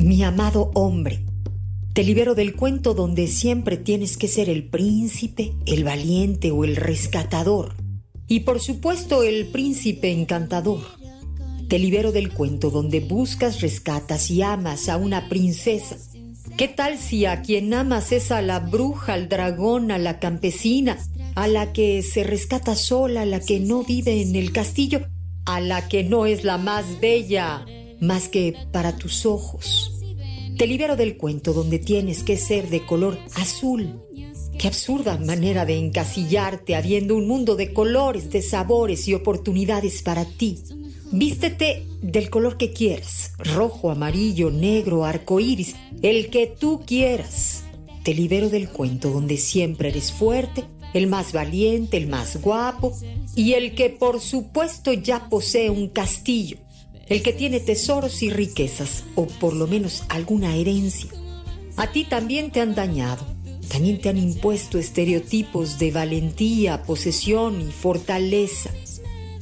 Mi amado hombre, te libero del cuento donde siempre tienes que ser el príncipe, el valiente o el rescatador. Y por supuesto el príncipe encantador. Te libero del cuento donde buscas, rescatas y amas a una princesa. ¿Qué tal si a quien amas es a la bruja, al dragón, a la campesina, a la que se rescata sola, a la que no vive en el castillo, a la que no es la más bella, más que para tus ojos? Te libero del cuento donde tienes que ser de color azul. Qué absurda manera de encasillarte habiendo un mundo de colores, de sabores y oportunidades para ti. Vístete del color que quieras, rojo, amarillo, negro, arco iris, el que tú quieras. Te libero del cuento donde siempre eres fuerte, el más valiente, el más guapo y el que por supuesto ya posee un castillo el que tiene tesoros y riquezas, o por lo menos alguna herencia. A ti también te han dañado, también te han impuesto estereotipos de valentía, posesión y fortaleza.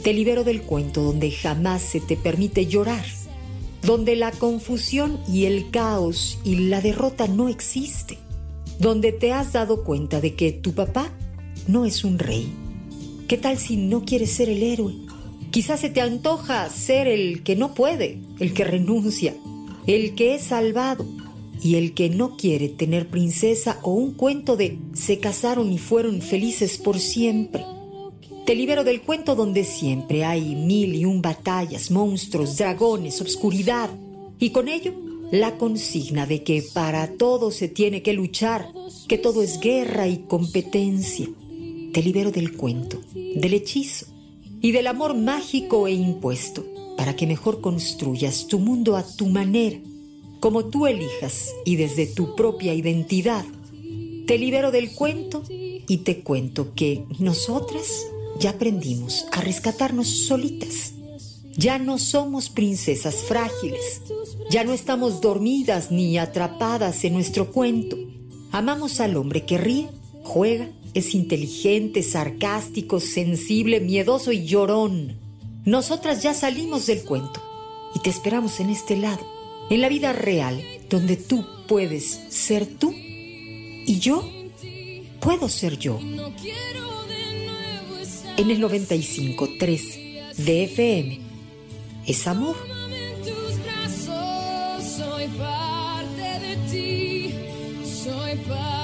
Te libero del cuento donde jamás se te permite llorar, donde la confusión y el caos y la derrota no existe, donde te has dado cuenta de que tu papá no es un rey. ¿Qué tal si no quieres ser el héroe? Quizás se te antoja ser el que no puede, el que renuncia, el que es salvado y el que no quiere tener princesa o un cuento de se casaron y fueron felices por siempre. Te libero del cuento donde siempre hay mil y un batallas, monstruos, dragones, obscuridad y con ello la consigna de que para todo se tiene que luchar, que todo es guerra y competencia. Te libero del cuento, del hechizo y del amor mágico e impuesto, para que mejor construyas tu mundo a tu manera, como tú elijas y desde tu propia identidad. Te libero del cuento y te cuento que nosotras ya aprendimos a rescatarnos solitas. Ya no somos princesas frágiles, ya no estamos dormidas ni atrapadas en nuestro cuento. Amamos al hombre que ríe, juega es inteligente, sarcástico, sensible, miedoso y llorón. Nosotras ya salimos del cuento y te esperamos en este lado, en la vida real, donde tú puedes ser tú y yo puedo ser yo. En el 95.3 de FM es amor. Soy parte de ti, soy parte.